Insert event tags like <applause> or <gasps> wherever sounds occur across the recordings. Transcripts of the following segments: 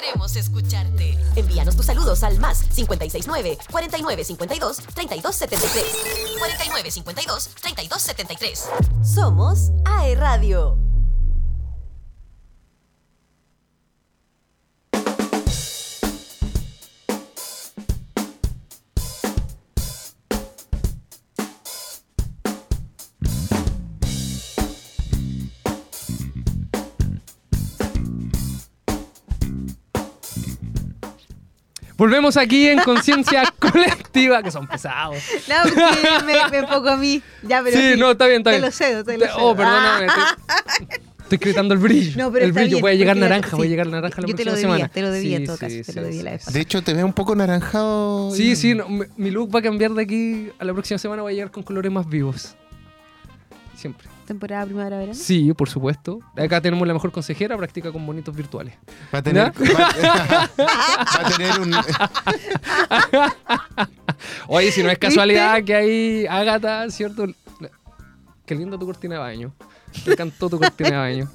queremos escucharte. Envíanos tus saludos al más 569 4952 3273. 4952 3273. Somos AE Radio. Volvemos aquí en Conciencia <laughs> Colectiva, que son pesados. No, porque me, me enfoco a mí. Ya, pero Sí, no, está bien, está te bien. lo cedo, te lo Te- cedo. Oh, perdóname. Ah. <laughs> Estoy, estoy gritando el brillo. No, pero el brillo. bien, Voy a llegar naranja, voy a llegar naranja la Yo te lo próxima debía, semana. te lo debía en Sí, todo caso, sí, te sí, lo debía sí, la vez. De hecho, te veo un poco naranjado. Sí, sí, no, mi look va a cambiar de aquí a la próxima semana. Voy a llegar con colores más vivos. Siempre. Temporada primavera verano. Sí, por supuesto. Acá tenemos la mejor consejera, practica con bonitos virtuales. Va a tener, va, <laughs> va a tener un. <laughs> Oye, si no es casualidad que hay Ágata, ¿cierto? Qué lindo tu cortina de baño. Me encantó tu cortina de baño.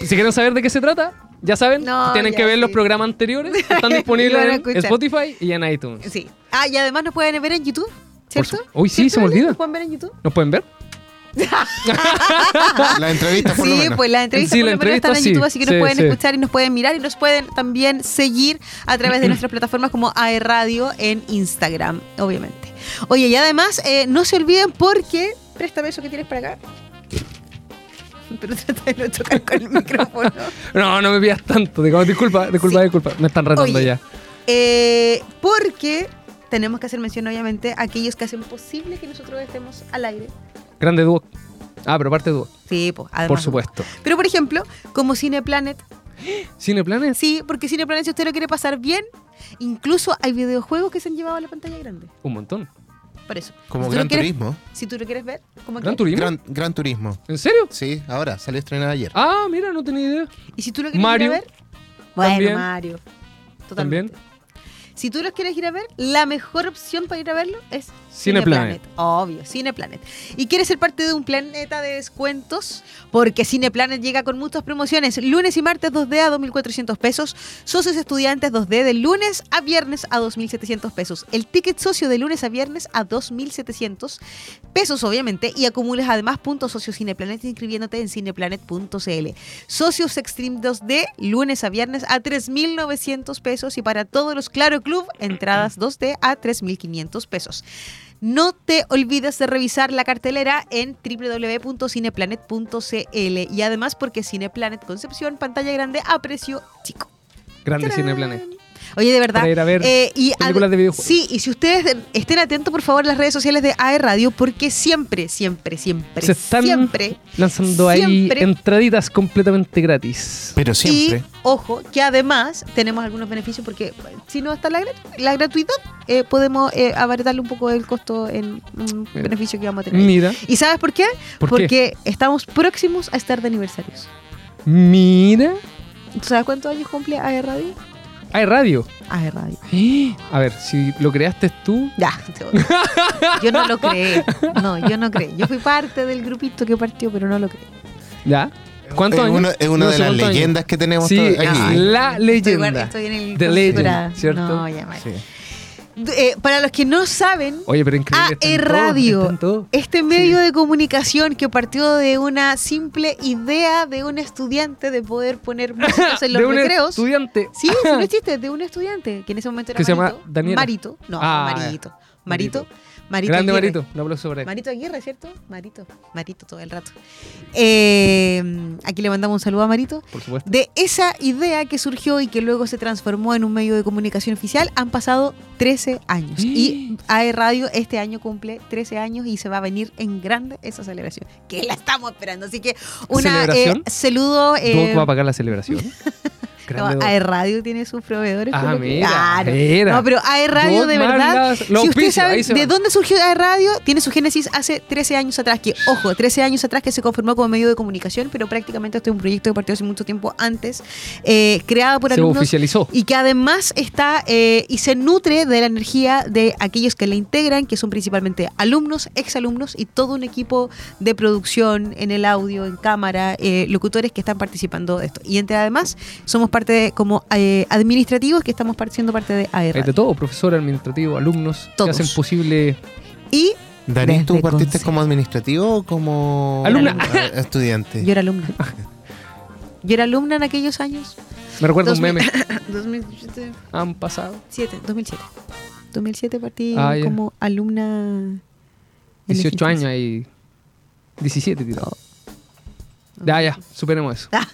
Si quieren saber de qué se trata, ya saben, No, tienen ya, que ver sí. los programas anteriores. que Están <laughs> disponibles en. Spotify y en iTunes. Sí. Ah, y además nos pueden ver en YouTube, ¿cierto? su- Uy, sí, ¿Cierto, se me olvida. ¿Nos pueden ver en YouTube? ¿Nos pueden ver? <laughs> La entrevista, por lo Sí, menos. pues las entrevistas Sí, por la lo menos están en entrevista, YouTube, sí, así que sí, nos pueden sí. escuchar y nos pueden mirar y nos pueden también seguir a través de <clears throat> nuestras plataformas como AE Radio en Instagram, obviamente. Oye, y además, eh, no se olviden porque... Préstame eso que tienes para acá. <laughs> Pero trata de no chocar con el micrófono. <laughs> No, no me pidas tanto. Digamos, disculpa, disculpa, Sí. disculpa. Me están retando Oye, ya. Eh, porque tenemos que hacer mención, obviamente, a aquellos que hacen posible que nosotros estemos al aire. Grande dúo. Ah, pero parte dúo. Sí, pues, además. Por supuesto. Pero, por ejemplo, como Cineplanet, <gasps> ¿Cineplanes? sí, porque Cineplanet, si usted lo quiere pasar bien, incluso hay videojuegos que se han llevado a la pantalla grande. Un montón. Por eso. Como Si Gran quieres- Turismo. Si tú lo quieres ver, como ¿Gran que- Turismo? Gran, Gran Turismo. ¿En serio? Sí, ahora, salió estrenada ayer. Ah, mira, no tenía idea. Y si tú lo quieres Mario. ir a ver, bueno, También. Mario. Totalmente. También. Si tú los quieres ir a ver, la mejor opción para ir a verlo es Cineplanet. Obvio, Cineplanet. Y quieres ser parte de un planeta de descuentos, porque Cineplanet llega con muchas promociones. Lunes y martes 2D a 2.400 pesos. Socios estudiantes 2D de lunes a viernes a 2.700 pesos. El ticket socio de lunes a viernes a 2.700 pesos, obviamente. Y acumulas además puntos socios Cineplanet inscribiéndote en cineplanet.cl. Socios Extreme 2D, lunes a viernes a 3.900 pesos. Y para todos los Claro Club, entradas 2D a 3.500 pesos. No te olvides de revisar la cartelera en www.cineplanet.cl y además porque Cineplanet Concepción, pantalla grande a precio chico. Grande ¡Tarán! Cineplanet. Oye, de verdad. Para ir a ver eh, y películas de videojuegos. Sí, y si ustedes estén atentos, por favor, a las redes sociales de AE Radio, porque siempre, siempre, siempre, Se están siempre. lanzando ahí entraditas completamente gratis. Pero siempre. Y ojo, que además tenemos algunos beneficios porque si no está la, gratu- la gratuidad, eh, podemos eh, abaratarle un poco el costo en un Eh, beneficio que vamos a tener. Mira, ¿Y sabes por qué? ¿por qué? Porque estamos próximos a estar de aniversarios. Mira. ¿Tú sabes cuántos años cumple AE Radio? Hay radio. AE Radio. <gasps> A ver, si lo creaste tú. Ya, <laughs> yo no lo creé. No, yo no creé. Yo fui parte del grupito que partió, pero no lo creé. ¿Ya? ¿Cuántos es años? una, es una No de las cuántos años. leyendas que tenemos Sí, aquí. la Estoy, leyenda. guar- estoy en el The Legend. ¿cierto? No, ya mal. Sí. Eh, para los que no saben, Oye, pero AE todo, Radio. Este medio de comunicación que partió de una simple idea de un estudiante de poder poner <laughs> músicas en los de un recreos. estudiante. Sí, sí, <laughs> no es chiste, de un estudiante que en ese momento era Que se llama Marito. Daniela. Marito, no, Ah, Marito. Marito. Marito. Grande Aguirre. Marito. Un aplauso para él. Marito Aguirre, ¿cierto? Marito, Marito todo el rato. Eh, aquí le mandamos un saludo a Marito. Por supuesto. De esa idea que surgió y que luego se transformó en un medio de comunicación oficial, han pasado 13 años. Y <gasps> AE Radio este año cumple 13 años y se va a venir en grande esa celebración, que la estamos esperando. Así que una ¿Celebración? eh, saludo. ¿Tú eh, vas a pagar la celebración? <laughs> no. AE Radio tiene sus proveedores. Ah, mira, Claro. mira. No, pero AE Radio de verdad. Si usted auspicios, sabe de dónde surgió AE Radio, tiene su génesis hace 13 años atrás. Que, ojo, 13 años atrás que se conformó como medio de comunicación, pero prácticamente este es un proyecto que partió hace mucho tiempo antes, eh, creado por Se alumnos oficializó. y que además está eh, y se nutre de la energía de aquellos que la integran, que son principalmente alumnos, exalumnos y todo un equipo de producción en el audio, en cámara, eh, locutores que están participando de esto. Y entre además somos parte de, como eh, administrativos que estamos siendo parte de Hay AR. de todo, profesor, administrativo, alumnos, Todos. que hacen posible... Y Darín, ¿tú partiste Conce. como administrativo o como Alumna. <laughs> estudiante? yo era alumna. Yo era alumna en aquellos años. Me recuerda un 2000 meme. <laughs> 2007. Han pasado. 2007. 2007 partí Ah, como alumna. en 18 Eficiencia. años y 17 tirado. Ya, ya, superemos eso. Ah.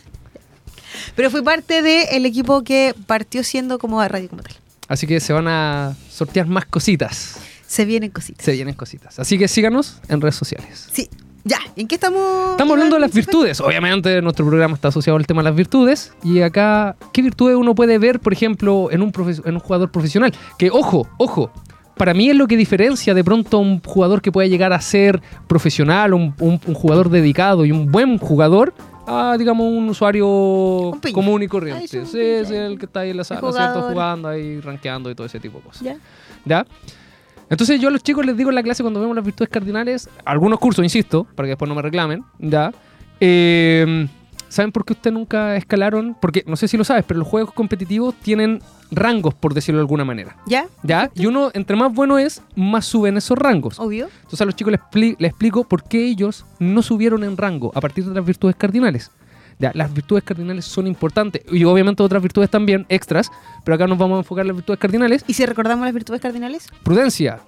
Pero fui parte del equipo que partió siendo como a radio como tal. Así que se van a sortear más cositas. Se vienen cositas. Se vienen cositas. Así que síganos en redes sociales. Sí. Ya, ¿en qué estamos? Estamos hablando de las virtudes. Obviamente nuestro programa está asociado al tema de las virtudes. Y acá, ¿qué virtudes uno puede ver, por ejemplo, en un, en un jugador profesional? Que, ojo, ojo, para mí es lo que diferencia de pronto a un jugador que pueda llegar a ser profesional, un, un- un jugador dedicado y un buen jugador, a, digamos, un usuario común y Ah, corriente. es Sí, es el que está ahí en la sala. ¿cierto? Jugando ahí, rankeando y todo ese tipo de cosas. Ya. ¿Ya? Entonces yo a los chicos les digo en la clase cuando vemos las virtudes cardinales, algunos cursos, insisto, para que después no me reclamen, ¿ya? Eh, ¿Saben por qué ustedes nunca escalaron? Porque no sé si lo sabes, pero los juegos competitivos tienen rangos, por decirlo de alguna manera. ¿Ya? ¿Ya? Y uno, entre más bueno es, más suben esos rangos. Obvio. Entonces a los chicos les, les explico por qué ellos no subieron en rango a partir de las virtudes cardinales. Ya, las virtudes cardinales son importantes y obviamente otras virtudes también, extras, pero acá nos vamos a enfocar en las virtudes cardinales. ¿Y si recordamos las virtudes cardinales? Prudencia,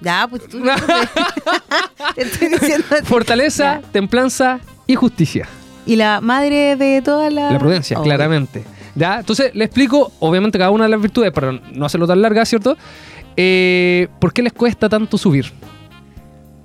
Ya, pues tú. <laughs> <laughs> Te estoy diciendo. Fortaleza, Ya. templanza y justicia. Y la madre de todas las. La prudencia, Oh, claramente. ¿Ya? Entonces, le explico, obviamente, cada una de las virtudes, para no hacerlo tan larga, ¿cierto? Eh, ¿Por qué les cuesta tanto subir?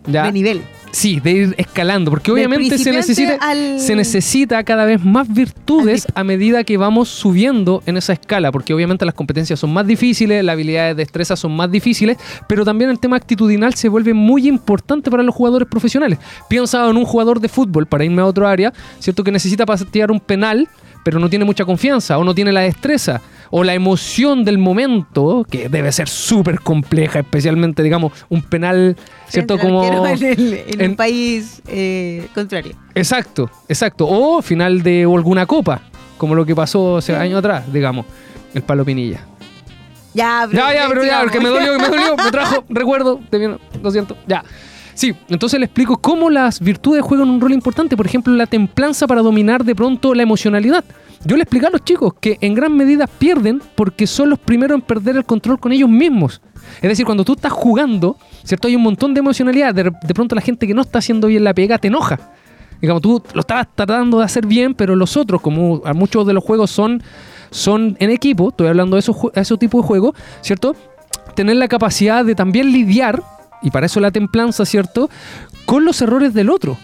¿Ya? De nivel. Sí, de ir escalando, porque obviamente se necesita, al- se necesita cada vez más virtudes a medida que vamos subiendo en esa escala, porque obviamente las competencias son más difíciles, las habilidades de destreza son más difíciles, pero también el tema actitudinal se vuelve muy importante para los jugadores profesionales. Piensa en un jugador de fútbol, para irme a otro área, ¿cierto? Que necesita patear un penal, pero no tiene mucha confianza, o no tiene la destreza, o la emoción del momento, que debe ser súper compleja, especialmente, digamos, un penal, ¿cierto? Como... En, el- en en- un país eh, contrario. Exacto, exacto. O final de alguna copa, como lo que pasó hace años atrás, digamos, el palo pinilla. Ya, Ya, ya, pero ya, porque me dolió, me dolió, me trajo <laughs> recuerdo, bien, lo siento, ya. Sí, entonces le explico cómo las virtudes juegan un rol importante, por ejemplo, la templanza para dominar de pronto la emocionalidad. Yo le expliqué a los chicos que en gran medida pierden porque son los primeros en perder el control con ellos mismos. Es decir, cuando tú estás jugando, ¿cierto? Hay un montón de emocionalidad. De, de pronto la gente que no está haciendo bien la pega te enoja. Digamos, tú lo estabas tratando de hacer bien, pero los otros, como a muchos de los juegos son, son en equipo, estoy hablando de esos, jue- esos tipos de juegos, ¿cierto? Tener la capacidad de también lidiar, y para eso la templanza, ¿cierto? Con los errores del otro.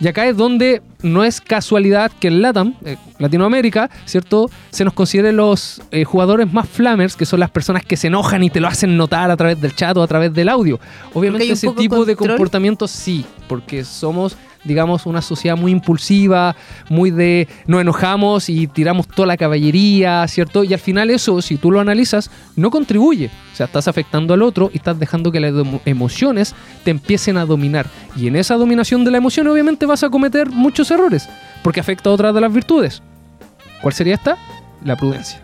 Y acá es donde no es casualidad que en LATAM, eh, Latinoamérica, ¿cierto? Se nos considere los eh, jugadores más flamers, que son las personas que se enojan y te lo hacen notar a través del chat o a través del audio. Obviamente ese tipo de control. comportamiento sí, porque somos, digamos, una sociedad muy impulsiva, muy de nos enojamos y tiramos toda la caballería, ¿cierto? Y al final eso, si tú lo analizas, no contribuye. O sea, estás afectando al otro y estás dejando que las emo- emociones te empiecen a dominar. Y en esa dominación de la emoción, obviamente vas a cometer muchos errores, porque afecta a otras de las virtudes. ¿Cuál sería esta? La prudencia.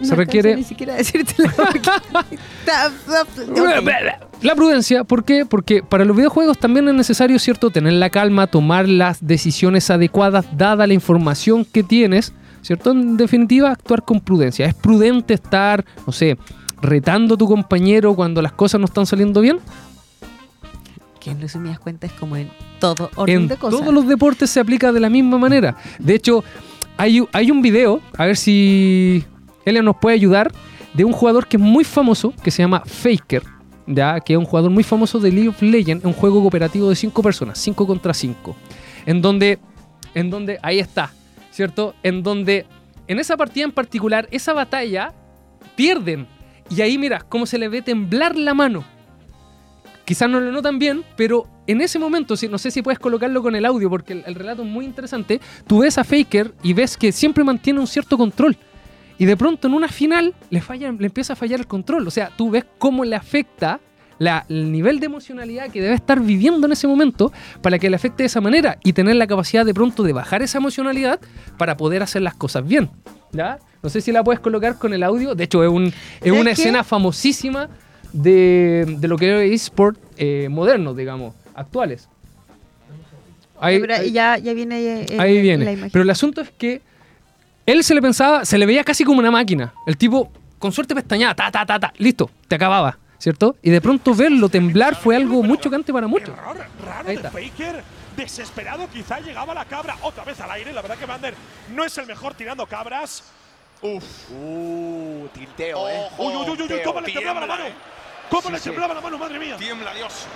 No se requiere- Ni siquiera decírtelo. <laughs> La prudencia, ¿por qué? Porque para los videojuegos también es necesario, ¿cierto?, tener la calma, tomar las decisiones adecuadas dada la información que tienes, ¿cierto? En definitiva, actuar con prudencia. ¿Es prudente estar, no sé, retando a tu compañero cuando las cosas no están saliendo bien? que en resumidas cuentas es como en todo orden en de cosas. todos los deportes se aplica de la misma manera. De hecho, hay, hay un video, a ver si Elia nos puede ayudar, de un jugador que es muy famoso, que se llama Faker, ¿ya? que es un jugador muy famoso de League of Legends, un juego cooperativo de 5 personas, 5 contra 5, en donde, en donde, ahí está, ¿cierto? En donde, en esa partida en particular, esa batalla, pierden. Y ahí mira, cómo se le ve temblar la mano. Quizás no lo notan bien, pero en ese momento, no sé si puedes colocarlo con el audio, porque el relato es muy interesante, tú ves a Faker y ves que siempre mantiene un cierto control. Y de pronto en una final le, falla, le empieza a fallar el control. O sea, tú ves cómo le afecta la- el nivel de emocionalidad que debe estar viviendo en ese momento para que le afecte de esa manera y tener la capacidad de pronto de bajar esa emocionalidad para poder hacer las cosas bien. ¿Ya? No sé si la puedes colocar con el audio. De hecho, es, un, es ¿Sabes una qué? escena famosísima de, de lo que es eSport eh, modernos, digamos, actuales. Ahí- Pero ahí- ya, ya viene eh, Ahí la viene. imagen. Pero el asunto es que él se le pensaba, se le veía casi como una máquina. El tipo, con suerte pestañaba, ta, ta, ta, ta, listo, te acababa, ¿cierto? Y de pronto verlo temblar fue algo muy chocante para muchos. Error raro Ahí de está. Faker. Desesperado, quizá llegaba la cabra otra vez al aire. La verdad que Vander no es el mejor tirando cabras. Uf. Uh, tilteo, eh. Uy, uy, uy, uy, uy, Tilteo, cómo le temblaba la mano. eh. ¿Cómo Sí, le sí. temblaba la mano, madre mía? Tiembla, Dios.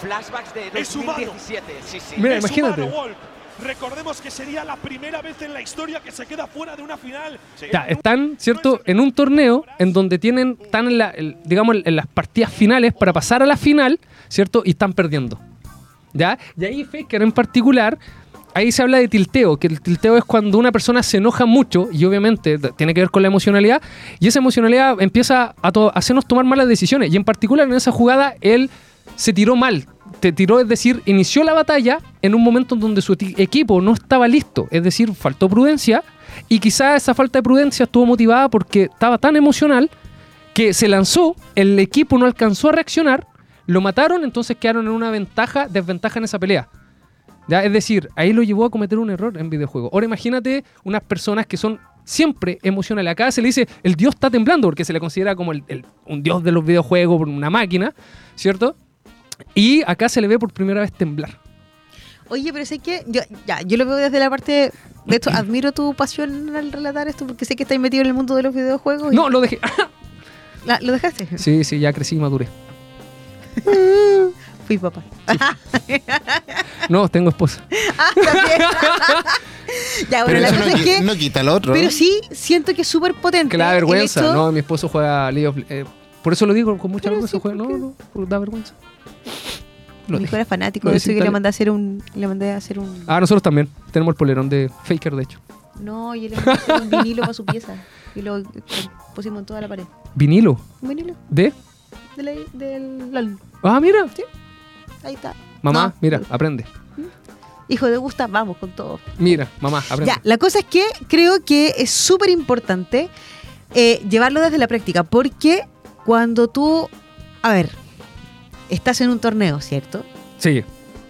Flashbacks de Es humano. 2017, sí, sí. Mira, Es imagínate. humano. Recordemos que sería la primera vez en la historia que se queda fuera de una final. Ya, están, ¿cierto? En un torneo en donde tienen, están en la, el- digamos, en las partidas finales para pasar a la final, ¿cierto? Y están perdiendo. ¿Ya? Y ahí Faker en particular, ahí se habla de tilteo, que el tilteo es cuando una persona se enoja mucho y obviamente tiene que ver con la emocionalidad y esa emocionalidad empieza a, to- a hacernos tomar malas decisiones. Y en particular en esa jugada él se tiró mal. Te tiró, es decir, inició la batalla en un momento en donde su equipo no estaba listo, es decir, faltó prudencia y quizá esa falta de prudencia estuvo motivada porque estaba tan emocional que se lanzó, el equipo no alcanzó a reaccionar, lo mataron, entonces quedaron en una ventaja, desventaja en esa pelea. ¿Ya? Es decir, ahí lo llevó a cometer un error en videojuegos. Ahora imagínate unas personas que son siempre emocionales. Acá se le dice, el dios está temblando porque se le considera como el- el- un dios de los videojuegos, una máquina, ¿cierto? Y acá se le ve por primera vez temblar. Oye, pero sé que yo, ya, yo lo veo desde la parte de esto. Admiro tu pasión al relatar esto porque sé que estáis metido en el mundo de los videojuegos. y- No, lo dejé. La- ¿Lo dejaste? sí, sí, ya crecí y maduré. <laughs> Fui papá. No, tengo esposa. <laughs> Ah, también. <laughs> ya, bueno, Pero la cosa no, es que. no quita lo otro. Pero sí, siento que es súper potente. Que el vergüenza. hecho- No, mi esposo juega League of eh, Por eso lo digo con mucha Pero vergüenza. sí, juega- ¿por no, no, da vergüenza. Lo Mi hijo era fanático de eso y que le mandé a hacer un. Le mandé a hacer un. Ah, nosotros también. Tenemos el polerón de Faker, de hecho. No, yo le mandé a hacer un vinilo para su pieza. Y lo pusimos en toda la pared. Vinilo. Un vinilo ¿De? de la- del LOL. Ah, mira. Ahí está. Mamá, No. mira, aprende. Hijo de Gusta, vamos con todo. Mira, mamá, aprende. Ya, la cosa es que creo que es súper importante eh, llevarlo desde la práctica, porque cuando tú, a ver, estás en un torneo, ¿cierto? Sí,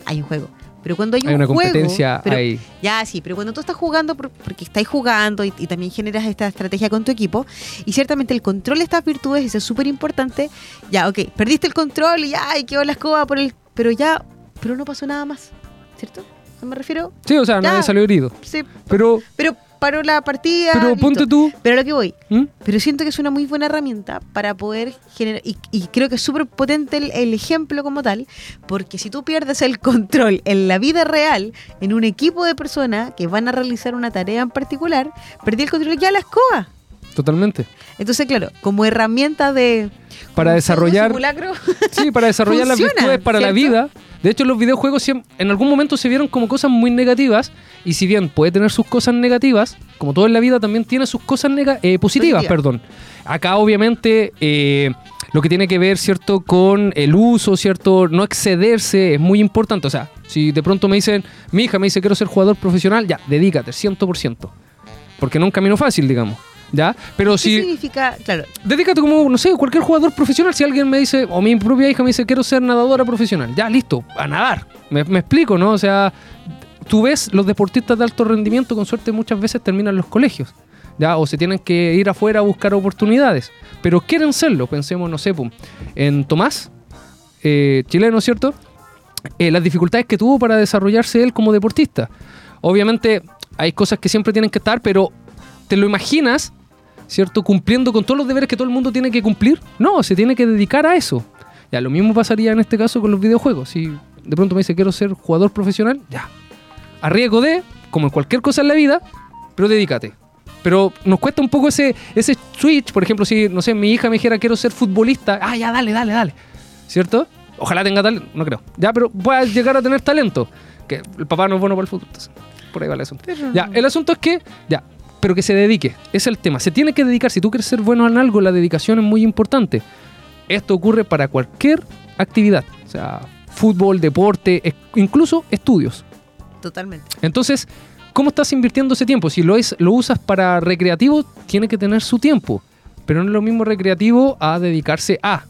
Hay un juego. Pero cuando hay, hay un una juego, competencia pero- ahí. Ya, sí, pero cuando tú estás jugando, por- porque estáis jugando y, y también generas esta estrategia con tu equipo, y ciertamente el control de estas virtudes eso es súper importante. Ya, ok, perdiste el control y ya, y quedó la escoba por el. Pero ya, pero no pasó nada más, ¿cierto? ¿No me refiero? Sí, o sea, Ya. nadie salió herido. Sí, Pero, pero paró la partida. pero listo. ponte tú. Pero lo que voy, ¿Mm? pero siento que es una muy buena herramienta para poder generar, y, y creo que es súper potente el, el ejemplo como tal, porque si tú pierdes el control en la vida real, en un equipo de personas que van a realizar una tarea en particular, perdí el control ya la escoba. Totalmente. Entonces, claro, como herramienta de... Para desarrollar- simulacro, Sí, para <laughs> desarrollar las virtudes para la vida. De hecho, los videojuegos en algún momento se vieron como cosas muy negativas. Y si bien puede tener sus cosas negativas, como todo en la vida también tiene sus cosas nega- eh, positivas. Positivas. Perdón. Acá, obviamente, eh, lo que tiene que ver, ¿cierto?, con el uso, ¿cierto? No excederse es muy importante. O sea, si de pronto me dicen, mi hija me dice quiero ser jugador profesional, ya, dedícate, 100%. Porque no es un camino fácil, digamos. ¿Ya? Pero ¿qué si significa? Claro, dedícate como, no sé, cualquier jugador profesional. Si alguien me dice, o mi propia hija me dice, quiero ser nadadora profesional, ya, listo, a nadar. Me, me explico, ¿no? O sea, tú ves los deportistas de alto rendimiento, con suerte muchas veces terminan los colegios, ¿ya? O se tienen que ir afuera a buscar oportunidades. Pero quieren serlo, pensemos, no sé, pum, en Tomás, eh, chileno, ¿cierto? Eh, las dificultades que tuvo para desarrollarse él como deportista. Obviamente hay cosas que siempre tienen que estar, pero te lo imaginas ¿cierto? Cumpliendo con todos los deberes que todo el mundo tiene que cumplir. No, se tiene que dedicar a eso. Ya, lo mismo pasaría en este caso con los videojuegos. Si de pronto me dice quiero ser jugador profesional, ya. A riesgo de, como en cualquier cosa en la vida, pero dedícate. Pero nos cuesta un poco ese, ese switch. Por ejemplo, si, no sé, mi hija me dijera quiero ser futbolista, ah, ya, dale, dale, dale. ¿Cierto? Ojalá tenga talento, no creo. Ya, pero pueda llegar a tener talento. Que el papá no es bueno para el fútbol. entonces, por ahí va el asunto. Ya, el asunto es que, ya, pero que se dedique. Es el tema. Se tiene que dedicar. Si tú quieres ser bueno en algo, la dedicación es muy importante. esto ocurre para cualquier actividad, o sea, fútbol, deporte, incluso estudios. Totalmente. Entonces, ¿cómo estás invirtiendo ese tiempo? Si lo, es, lo usas para recreativo, tiene que tener su tiempo. Pero no es lo mismo recreativo a dedicarse a.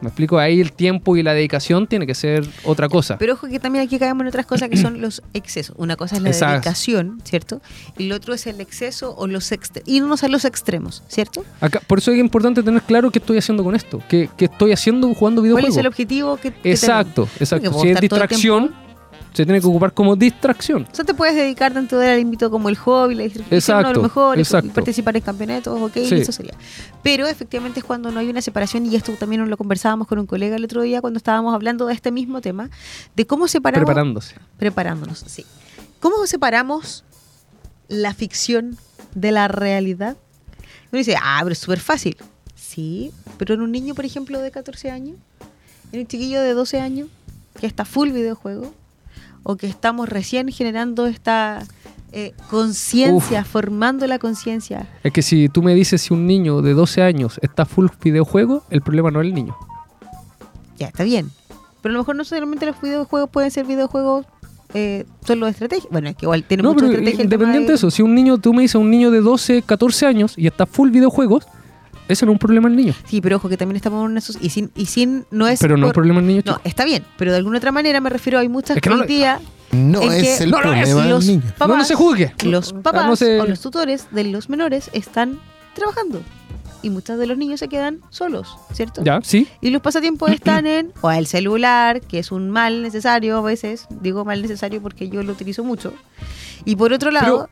Me explico, ahí el tiempo y la dedicación tiene que ser otra cosa. Pero ojo que también aquí caemos en otras cosas que son <clears throat> los excesos. Una cosa es la Exacto. dedicación, ¿cierto? Y lo otro es el exceso o los irnos a los extremos, ¿cierto? Acá, por eso es importante tener claro qué estoy haciendo con esto. ¿Qué, qué estoy haciendo jugando ¿Cuál videojuegos? es el objetivo que, que Exacto, tenemos? exacto. Si es el distracción, se tiene que ocupar como distracción. O sea, te puedes dedicar dentro del ámbito como el hobby, la distracción, Exacto, a lo mejor, exacto. participar en campeonatos, ok, Sí. eso sería. Pero efectivamente es cuando no hay una separación, y esto también lo conversábamos con un colega el otro día cuando estábamos hablando de este mismo tema, de cómo separamos... Preparándose. Preparándonos, sí. ¿Cómo separamos la ficción de la realidad? Uno dice, ah, pero es súper fácil. Sí, pero en un niño, por ejemplo, de 14 años, en un chiquillo de 12 años, que está full videojuego, o que estamos recién generando esta eh, conciencia, formando la conciencia. Es que si tú me dices si un niño de 12 años está full videojuego, el problema no es el niño. Ya, está bien. Pero a lo mejor no solamente los videojuegos pueden ser videojuegos eh, solo de estrategia. Bueno, es que igual tiene No, mucha estrategia. independiente de eso, si un niño, tú me dices un niño de 12, 14 años y está full videojuegos, ese no es un problema el niño. Sí, pero ojo que también estamos en esos y sin y sin no es pero no es por- problema el niño. no chico. está bien, pero de alguna otra manera me refiero hay muchas Es que no día No En es que- el No, no, es problema del los niño. papás, no, no se juzgue. los Ah, papás no se- o los tutores de los menores están trabajando y muchos de los niños se quedan solos, ¿cierto? Ya, sí. Y los pasatiempos <clears throat> están en o el celular, que es un mal necesario a veces, digo mal necesario porque yo lo utilizo mucho. Y por otro lado,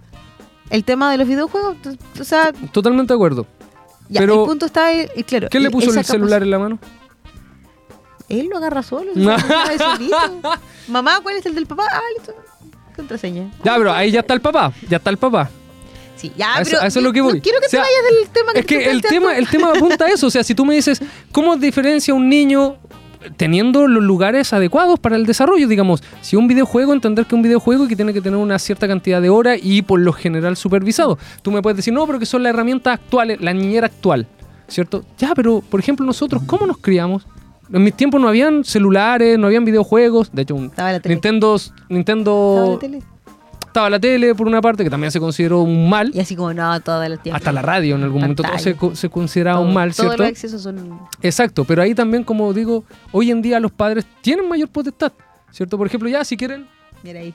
el tema de los videojuegos, o sea, Totalmente de acuerdo. Ya, Pero- el punto está, eh, claro. ¿Quién le puso el celular en la mano? Él lo agarra solo. solito. <laughs> Mamá, ¿cuál es el del papá? Ah, listo. Contraseña. Ya, pero ahí ya está el papá. Ya está el papá. Sí, ya, A eso- pero a eso es lo que no voy. quiero que O sea, te vayas del tema que Es que el tema, el tema apunta a eso. O sea, si tú me dices, ¿cómo diferencia un niño teniendo los lugares adecuados para el desarrollo? Digamos, si un videojuego, entender que un videojuego que tiene que tener una cierta cantidad de horas y por lo general supervisado. Tú me puedes decir, no, pero que son las herramientas actuales, la niñera actual, ¿cierto? Ya, pero por ejemplo, nosotros, ¿cómo nos criamos? En mis tiempos no habían celulares, no habían videojuegos. De hecho, un Estaba la tele. Nintendo, Estaba Nintendo la tele. Estaba la tele por una parte, que también se consideró un mal. Y así como, no, todo el tiempo. Hasta la radio en algún momento todo se, se consideraba Todo- un mal, Todos ¿cierto? los excesos son... Exacto, pero ahí también, como digo, hoy en día los padres tienen mayor potestad, ¿cierto? Por ejemplo, ya si quieren... Mira ahí.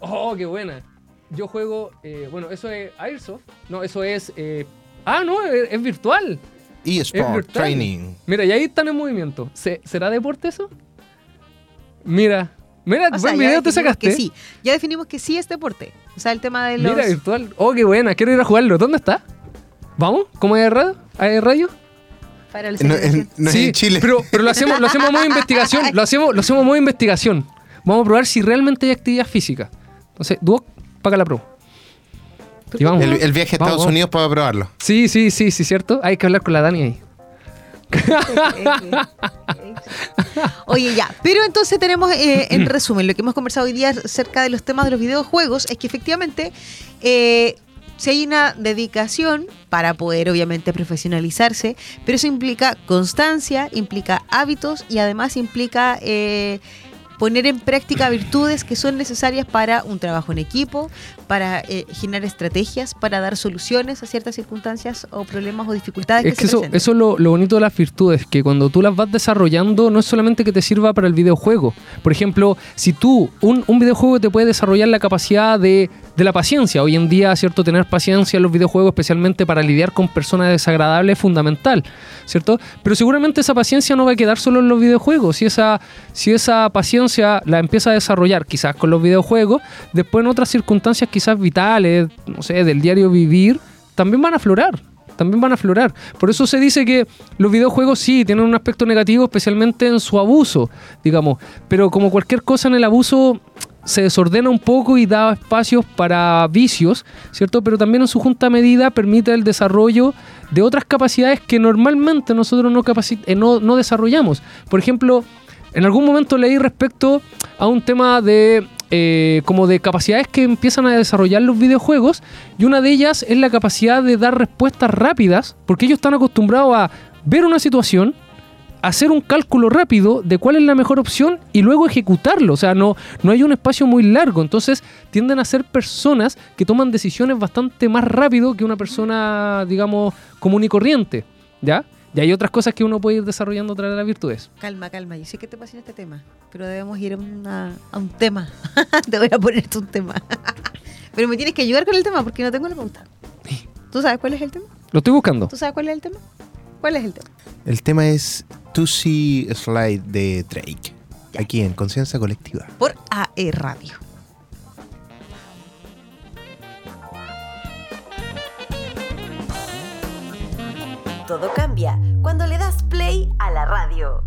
¡Oh, qué buena! Yo juego, eh, bueno, eso es Airsoft, no, eso es... eh, ah, no, es, es virtual. Es eSport. Training. Mira, y ahí están en movimiento. ¿Se- ¿Será deporte eso? Mira, mira, O sea, buen video te sacaste. Que sí. Ya definimos que sí es deporte. O sea, el tema de los... Mira, virtual. Oh, qué buena, quiero ir a jugarlo. ¿Dónde está? ¿Vamos? ¿Cómo hay radio? ¿Hay radio? para el No, en, no es en Chile. Pero, pero lo hacemos, lo hacemos de <laughs> investigación. Lo hacemos, lo hacemos de investigación. Vamos a probar si realmente hay actividad física. Entonces, Duoc, paga la pro. Y vamos. el, el viaje a Vamos, Estados vamos. Unidos para probarlo. Sí, sí, sí, sí, cierto. Hay que hablar con la Dani ahí. Oye, ya. Pero entonces tenemos, eh, en <clears throat> resumen, lo que hemos conversado hoy día acerca de los temas de los videojuegos es que efectivamente eh, si hay una dedicación para poder obviamente profesionalizarse, pero eso implica constancia, implica hábitos y además implica eh, poner en práctica virtudes que son necesarias para un trabajo en equipo, para eh, generar estrategias, para dar soluciones a ciertas circunstancias o problemas o dificultades Es que, que se eso, presenten. eso es lo, lo bonito de las virtudes, que cuando tú las vas desarrollando no es solamente que te sirva para el videojuego. Por ejemplo, si tú, un, un videojuego te puede desarrollar la capacidad de, de la paciencia. Hoy en día, ¿cierto? Tener paciencia en los videojuegos, especialmente para lidiar con personas desagradables, es fundamental, ¿cierto? Pero seguramente esa paciencia no va a quedar solo en los videojuegos. Si esa, si esa paciencia la empieza a desarrollar quizás con los videojuegos, después en otras circunstancias quizás vitales, no sé, del diario vivir, también van a aflorar también van a aflorar. Por eso se dice que los videojuegos sí tienen un aspecto negativo, especialmente en su abuso, digamos. Pero como cualquier cosa en el abuso se desordena un poco y da espacios para vicios, ¿cierto? Pero también en su junta medida permite el desarrollo de otras capacidades que normalmente nosotros no, eh, no, no desarrollamos. Por ejemplo, en algún momento leí respecto a un tema de eh, como de capacidades que empiezan a desarrollar los videojuegos y una de ellas es la capacidad de dar respuestas rápidas porque ellos están acostumbrados a ver una situación hacer un cálculo rápido de cuál es la mejor opción y luego ejecutarlo. O sea, no, no hay un espacio muy largo. Entonces tienden a ser personas que toman decisiones bastante más rápido que una persona, digamos, común y corriente. ¿Ya? Y hay otras cosas que uno puede ir desarrollando a través de las virtudes. Calma, calma. Yo sé que te apasiona este tema, pero debemos ir a, una- a un tema. <laughs> te voy a ponerte un tema. <laughs> pero me tienes que ayudar con el tema porque no tengo la pauta. <laughs> ¿Tú sabes cuál es el tema? Lo estoy buscando. ¿Tú sabes cuál es el tema? ¿Cuál es el tema? El tema es Tusi Slide de Drake. Aquí en Conciencia Colectiva. Por AE Radio. Todo cambia cuando le das play a la radio.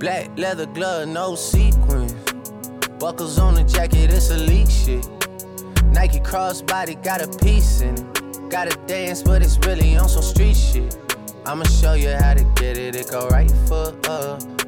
Black leather glove, no sequins. Buckles on the jacket, it's elite shit. Nike crossbody got a piece in it. Gotta dance, but it's really on some street shit. I'ma show you how to get it. It go right foot up,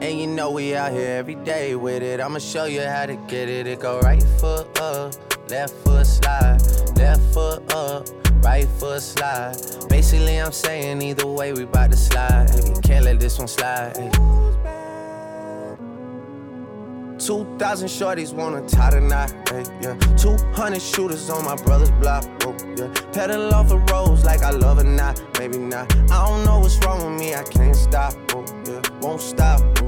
And you know we out here every day with it. I'ma show you how to get it. It go right foot up, left foot slide, left foot up, right foot slide. Basically, I'm saying either way we bout to slide. Hey, can't let this one slide. Hey. 2,000 shorties wanna tie the knot, hey, yeah. 200 shooters on my brother's block, oh, yeah. Pedal off the roads like I love it, not, maybe not. I don't know what's wrong with me, I can't stop, oh, yeah. Won't stop, oh,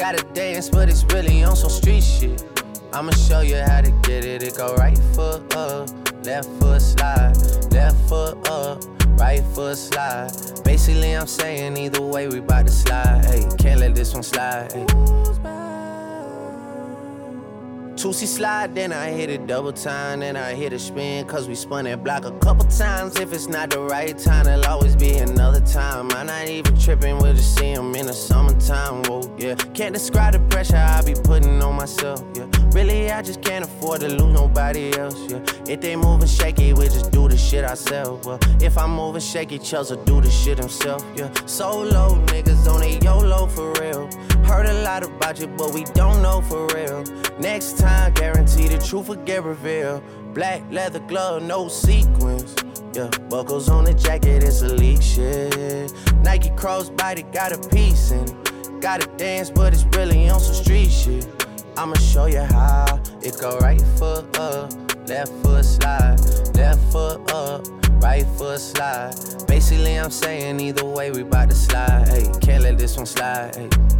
Gotta dance, but it's really on some street shit. I'ma show you how to get it. It go right foot up, left foot slide, left foot up, right foot slide. Basically, I'm saying either way we bout to slide. Hey, can't let this one slide. Hey. Tootsie slide, then I hit it double time, then I hit a spin, cause we spun that block a couple times. If it's not the right time, it'll always be another time. I'm not even tripping, we'll just see 'em in the summertime. Whoa, yeah. Can't describe the pressure I be putting on myself, yeah. Really, I just can't afford to lose nobody else, yeah. If they moving shaky, we just do the shit ourselves. Well, if I'm moving shaky, Chelsea do the shit himself, yeah. Solo niggas on a YOLO for real. Heard a lot about you, but we don't know for real. Next time, guarantee the truth will get revealed. Black leather glove, no sequins. Yeah, buckles on the jacket, it's elite shit. Nike crossbody got a piece in it. Gotta dance, but it's really on some street shit. I'ma show you how. It go right foot up, left foot slide, left foot up, right foot slide. Basically, I'm saying either way we bout to slide. Hey, can't let this one slide. Hey.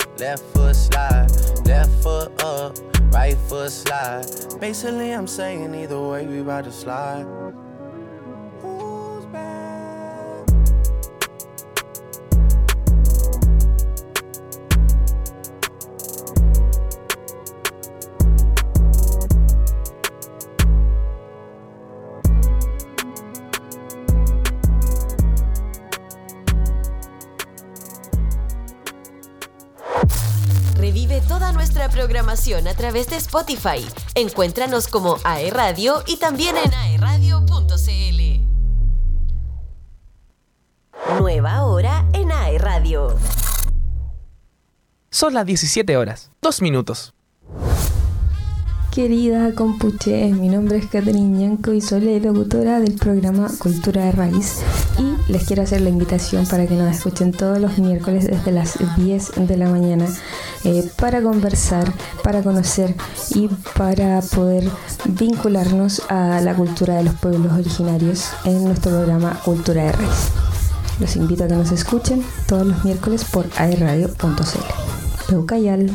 left foot slide, left foot up, right foot slide. Basically, I'm saying either way we about to slide. toda nuestra programación a través de Spotify. Encuéntranos como AE Radio y también en aeradio.cl. Nueva hora en AE Radio. Son las 17 horas, 2 minutos. Querida Compuche, mi nombre es Catherine Yanco y soy la locutora del programa Cultura de Raíz y les quiero hacer la invitación para que nos escuchen todos los miércoles desde las 10 de la mañana eh, para conversar, para conocer y para poder vincularnos a la cultura de los pueblos originarios en nuestro programa Cultura de Raíz. Los invito a que nos escuchen todos los miércoles por aerradio.cl. Peucayal.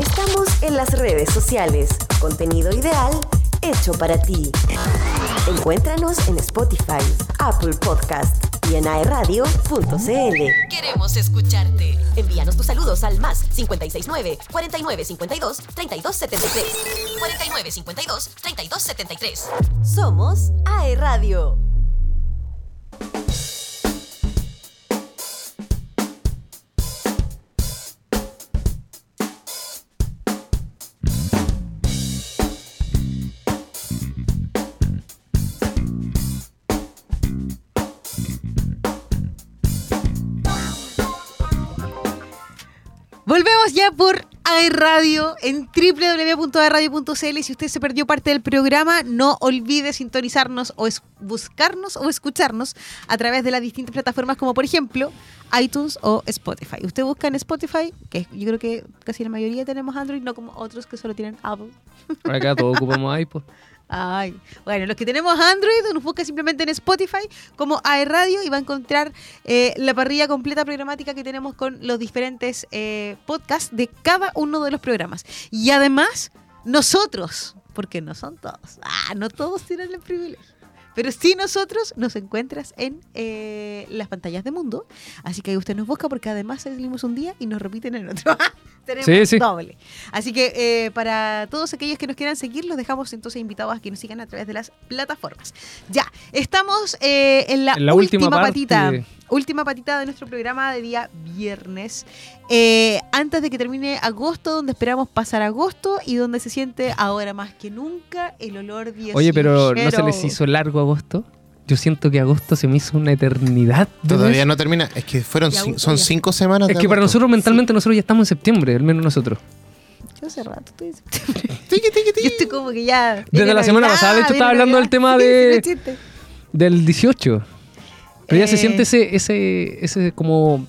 Estamos en las redes sociales. Contenido ideal hecho para ti. Encuéntranos en Spotify, Apple Podcast y en aerradio.cl. Queremos escucharte. Envíanos tus saludos al más 569 4952 3273. 4952 3273. Somos aerradio. Volvemos ya por iRadio en www.airradio.cl. Si usted se perdió parte del programa, no olvide sintonizarnos o es- buscarnos o escucharnos a través de las distintas plataformas como por ejemplo iTunes o Spotify. Usted busca en Spotify, que yo creo que casi la mayoría tenemos Android, no como otros que solo tienen Apple. Acá todos ocupamos iPod. <laughs> Ay, bueno, los que tenemos Android nos busca simplemente en Spotify como iRadio y va a encontrar eh, la parrilla completa programática que tenemos con los diferentes eh, podcasts de cada uno de los programas. Y además, nosotros, porque no son todos, ah, no todos tienen el privilegio. Pero sí nosotros nos encuentras en eh, las pantallas de Mundo. Así que ahí usted nos busca porque además salimos un día y nos repiten en otro. <laughs> Tenemos Sí, sí. doble. Así que eh, para todos aquellos que nos quieran seguir, los dejamos entonces invitados a que nos sigan a través de las plataformas. Ya, estamos eh, en la, En la última, patita. Última patita de nuestro programa de día viernes. Eh, antes de que termine agosto, donde esperamos pasar agosto y donde se siente ahora más que nunca el olor dieciochero. Oye, pero ¿no se les hizo largo agosto? Yo siento que agosto se me hizo una eternidad. de Todavía mes. no termina. Es que fueron son cinco semanas. Es de que para nosotros mentalmente nosotros ya estamos en septiembre, al menos nosotros. Yo hace rato estoy en septiembre. <laughs> Yo estoy como que ya. Desde la semana pasada, de hecho, estaba hablando del tema <laughs> de-. Del 18. Pero ya se Eh. siente ese, ese, ese como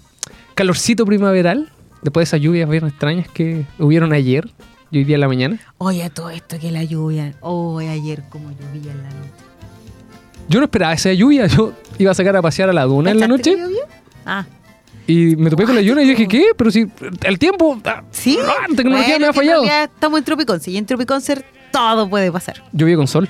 calorcito primaveral, después de esas lluvias bien extrañas que hubieron ayer y hoy día en la mañana. Oye, todo esto que la lluvia. Oh, ayer como llovía en la noche. Yo no esperaba esa lluvia, yo iba a sacar a pasear a la duna en la ¿Cachaste noche? Ah, y me topé con la lluvia y dije, ¿qué? Pero si el tiempo, ah, ¿sí? ah, la tecnología Bueno, me ha fallado. estamos en Tropiconce y en Tropiconce todo puede pasar. Llovía con sol,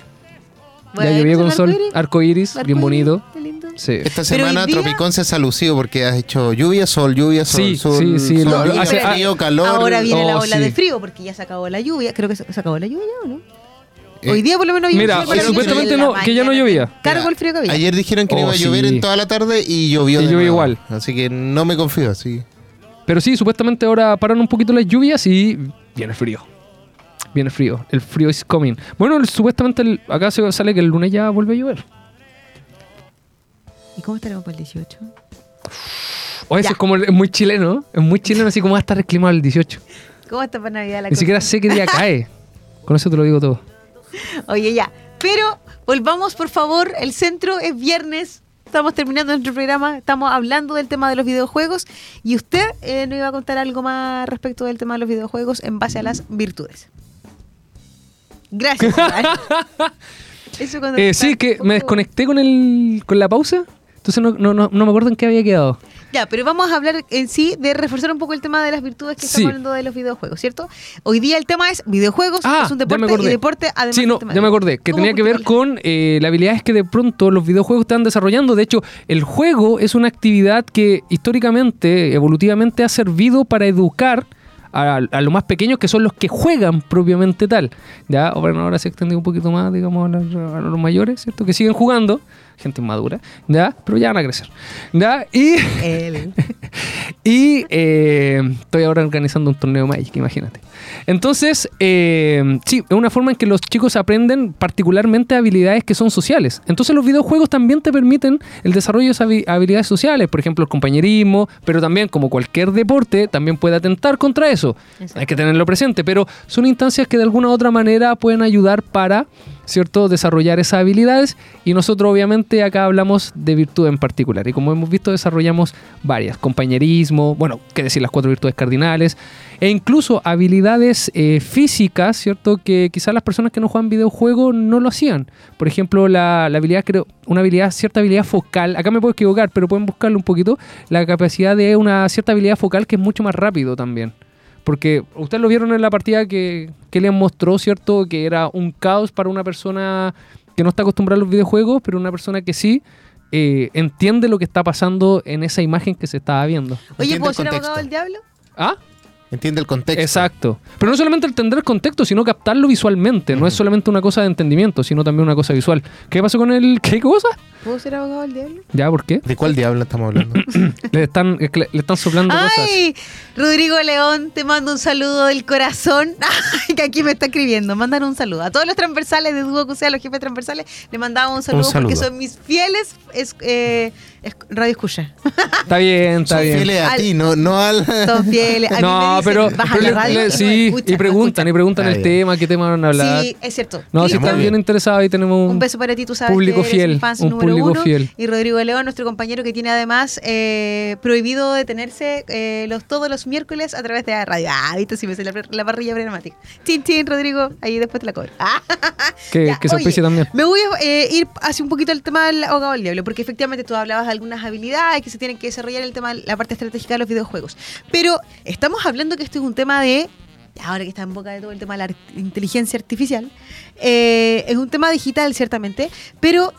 Bueno, ya llovía ¿es con sol, arco iris, bien bonito. lindo. Sí. Esta semana día- Tropicón se ha lucido porque has hecho lluvia, sol, lluvia, sol, Sí, sol, sí, sí, sol, hace- frío, calor. Ahora viene la Oh, ola sí. de frío porque ya se acabó la lluvia. Creo que se, se acabó la lluvia ya, ¿o no? Eh, Hoy día por lo menos Mira, un frío, pero supuestamente no, que ya no llovía. Cargo el frío que había. Ayer dijeron que no Oh, iba a llover sí. en toda la tarde y llovió Y llovió nuevo. igual. Así que no me confío, así. Pero sí, supuestamente ahora paran un poquito las lluvias y viene frío. Viene frío. El frío is coming. Bueno, el- supuestamente el- acá se sale que el lunes ya vuelve a llover. ¿Y cómo estaremos para el 18? O eso Ya. es como es muy chileno. Es muy chileno así como va a estar el clima el 18. ¿Cómo está para Navidad la Ni cosa? siquiera sé qué día <laughs> cae. Con eso te lo digo todo. Oye, ya. Pero volvamos, por favor. El centro es viernes. Estamos terminando nuestro programa. Estamos hablando del tema de los videojuegos. Y usted eh, nos iba a contar algo más respecto del tema de los videojuegos en base a las virtudes. Gracias. <laughs> Eso cuando Eh, sí, que me desconecté con el con la pausa. Entonces no, no, no, no me acuerdo en qué había quedado. Ya, pero vamos a hablar en sí de reforzar un poco el tema de las virtudes que Sí. estamos hablando de los videojuegos, ¿cierto? Hoy día el tema es videojuegos, Ah, es un deporte y deporte además Sí, no, ya me acordé. Que ¿Cómo tenía que ver con eh, la habilidad es que de pronto los videojuegos están desarrollando. De hecho, el juego es una actividad que históricamente, evolutivamente, ha servido para educar a, a los más pequeños, que son los que juegan propiamente tal. Ya, bueno, ahora se ha extendido un poquito más, digamos, a los, a los mayores, ¿cierto? Que siguen jugando, gente madura, ¿ya? Pero ya van a crecer. ¿Ya? Y, <laughs> y eh, estoy ahora organizando un torneo Magic, imagínate. Entonces, eh, sí, es una forma en que los chicos aprenden particularmente habilidades que son sociales. Entonces los videojuegos también te permiten el desarrollo de esas habi- habilidades sociales, por ejemplo, el compañerismo, pero también como cualquier deporte, también puede atentar contra eso. Hay que tenerlo presente, pero son instancias que de alguna u otra manera pueden ayudar para, ¿cierto?, desarrollar esas habilidades y nosotros obviamente acá hablamos de virtud en particular y como hemos visto desarrollamos varias, compañerismo, bueno, qué decir, las cuatro virtudes cardinales e incluso habilidades eh, físicas, ¿cierto?, que quizás las personas que no juegan videojuegos no lo hacían. Por ejemplo, la, la habilidad, creo, una habilidad, cierta habilidad focal, acá me puedo equivocar, pero pueden buscarlo un poquito, la capacidad de una cierta habilidad focal que es mucho más rápido también. Porque ustedes lo vieron en la partida que, que les mostró, ¿cierto? Que era un caos para una persona que no está acostumbrada a los videojuegos, pero una persona que sí eh, entiende lo que está pasando en esa imagen que se estaba viendo. Oye, ¿puedo ser abogado del diablo? ¿Ah? Entiende el contexto. Exacto. Pero no solamente entender el contexto, sino captarlo visualmente. No es solamente una cosa de entendimiento, sino también una cosa visual. ¿Qué pasó con el... ¿Qué cosa? ¿Puedo ser abogado del diablo? ¿Ya? ¿Por qué? ¿De cuál diablo estamos hablando? <laughs> Le están, le, le están soplando cosas. Rodrigo León, te mando un saludo del corazón. <laughs> Que aquí me está escribiendo. Mandan un saludo. A todos los transversales de Duoc, o sea, los jefes transversales, le mandamos un saludo, saludo. porque son mis fieles es, eh, es- radio escucha. <laughs> Está bien, está Son bien. fieles a Al- ti, no, no al... <laughs> Son fieles. A mí me No, dicen, pero, "Baja pero la radio le- y no sí, y preguntan, y escuchan". preguntan el tema, qué tema van a hablar. Sí, es cierto. No, si están bien bien. interesados y tenemos un, Un beso para ti, tú sabes público que eres fiel, un número público uno. fiel. Y Rodrigo León, nuestro compañero que tiene además eh, prohibido detenerse eh, los, todos los miércoles a través de la radio. Ah, viste, si me sé la, la parrilla programática. Chin, chin, Rodrigo, ahí después te la cobro. Ah, que, se auspicia también. Me voy a eh, ir hacia un poquito el tema del abogado del diablo, porque efectivamente tú hablabas de algunas habilidades que se tienen que desarrollar en el tema la parte estratégica de los videojuegos. Pero estamos hablando que esto es un tema de, ahora que está en boca de todo el tema de la art- inteligencia artificial, eh, es un tema digital ciertamente, pero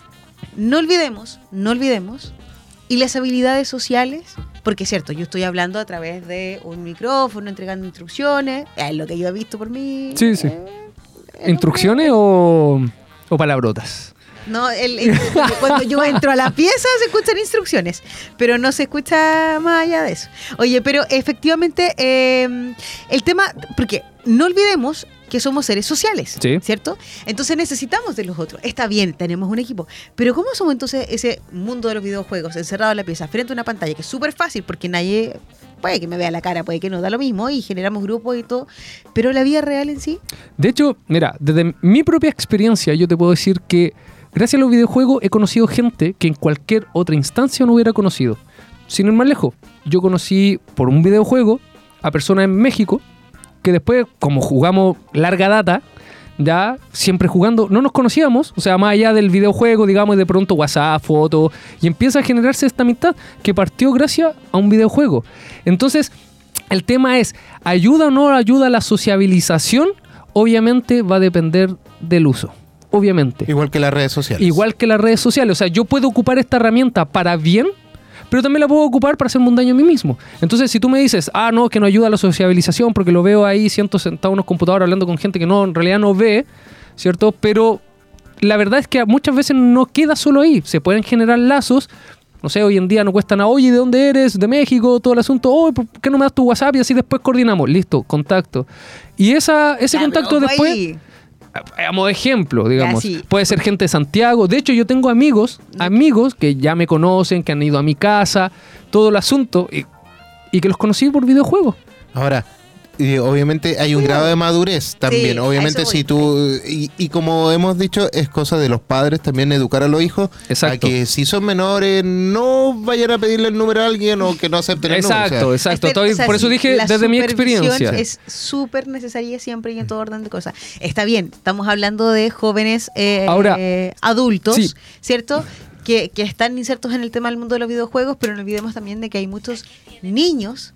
no olvidemos, no olvidemos, y las habilidades sociales, porque es cierto, yo estoy hablando a través de un micrófono, entregando instrucciones, es lo que yo he visto por mí. Sí, sí. eh, ¿Instrucciones o, o palabrotas? no, el- el- cuando yo <laughs> entro a la pieza se escuchan instrucciones, pero no se escucha más allá de eso. Oye, pero efectivamente eh, el tema, porque no olvidemos que somos seres sociales, Sí. ¿cierto? Entonces necesitamos de los otros. Está bien, tenemos un equipo, pero ¿cómo somos entonces ese mundo de los videojuegos encerrado en la pieza frente a una pantalla que es súper fácil porque nadie puede que me vea la cara, puede que no da lo mismo y generamos grupos y todo, pero la vida real en sí, De hecho, mira, desde mi propia experiencia yo te puedo decir que gracias a los videojuegos he conocido gente que en cualquier otra instancia no hubiera conocido. Sin ir más lejos, yo conocí por un videojuego a personas en México que después, como jugamos larga data, ya siempre jugando, no nos conocíamos, o sea, más allá del videojuego, digamos, y de pronto WhatsApp, fotos, y empieza a generarse esta amistad que partió gracias a un videojuego. Entonces, el tema es, ¿ayuda o no ayuda la sociabilización? Obviamente va a depender del uso, obviamente. Igual que las redes sociales. Igual que las redes sociales, o sea, yo puedo ocupar esta herramienta para bien, pero también la puedo ocupar para hacerme un daño a mí mismo. Entonces, si tú me dices, ah, no, que no ayuda a la sociabilización porque lo veo ahí, siento sentado en unos computadores hablando con gente que no, en realidad no ve, ¿cierto? Pero la verdad es que muchas veces no queda solo ahí, se pueden generar lazos. No sé, hoy en día no cuesta nada. Oye, ¿de dónde eres? ¿De México? Todo el asunto. Oye, ¿por qué no me das tu WhatsApp? Y así después coordinamos. Listo, contacto. Y esa, ese contacto después ahí. A modo de ejemplo, digamos. sí. Puede ser gente de Santiago. De hecho, yo tengo amigos, amigos que ya me conocen, que han ido a mi casa, todo el asunto, y, y que los conocí por videojuegos. Ahora, eh, obviamente hay un grado de madurez también. Sí, obviamente si tú, y, y como hemos dicho, es cosa de los padres también educar a los hijos Exacto. a que si son menores no vayan a pedirle el número a alguien o que no acepten el número. o sea, Exacto, exacto. Estoy- o sea, por eso dije desde mi experiencia. Es súper necesaria siempre y en todo orden de cosas. Está bien, estamos hablando de jóvenes eh, Ahora, eh, adultos, sí. ¿cierto? Que, que están insertos en el tema del mundo de los videojuegos, pero no olvidemos también de que hay muchos niños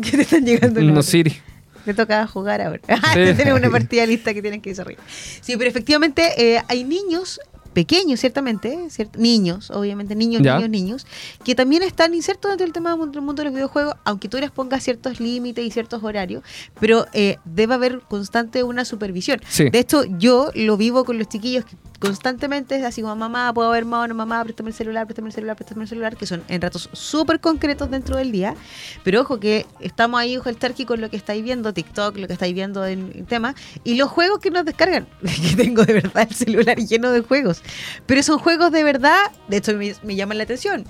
que te están llegando. No. Siri. Te toca jugar ahora. <laughs> Sí. Tienes una partida lista que tienes que desarrollar. Sí, pero efectivamente eh, hay niños pequeños, ciertamente, ¿cierto? niños, obviamente, niños, Ya. niños, niños, que también están insertos dentro del tema del mundo, de los videojuegos, aunque tú les pongas ciertos límites y ciertos horarios, pero eh, debe haber constante una supervisión. Sí. De esto yo lo vivo con los chiquillos que constantemente es así como mamá, puedo ver mono, mamá, préstame el celular, préstame el celular, préstame el celular, que son en ratos súper concretos dentro del día. Pero ojo que estamos ahí, ojo el turkey, con lo que estáis viendo, TikTok, lo que estáis viendo en, en tema, y los juegos que nos descargan, <laughs> que tengo de verdad el celular lleno de juegos. Pero son juegos de verdad, de hecho me, me llaman la atención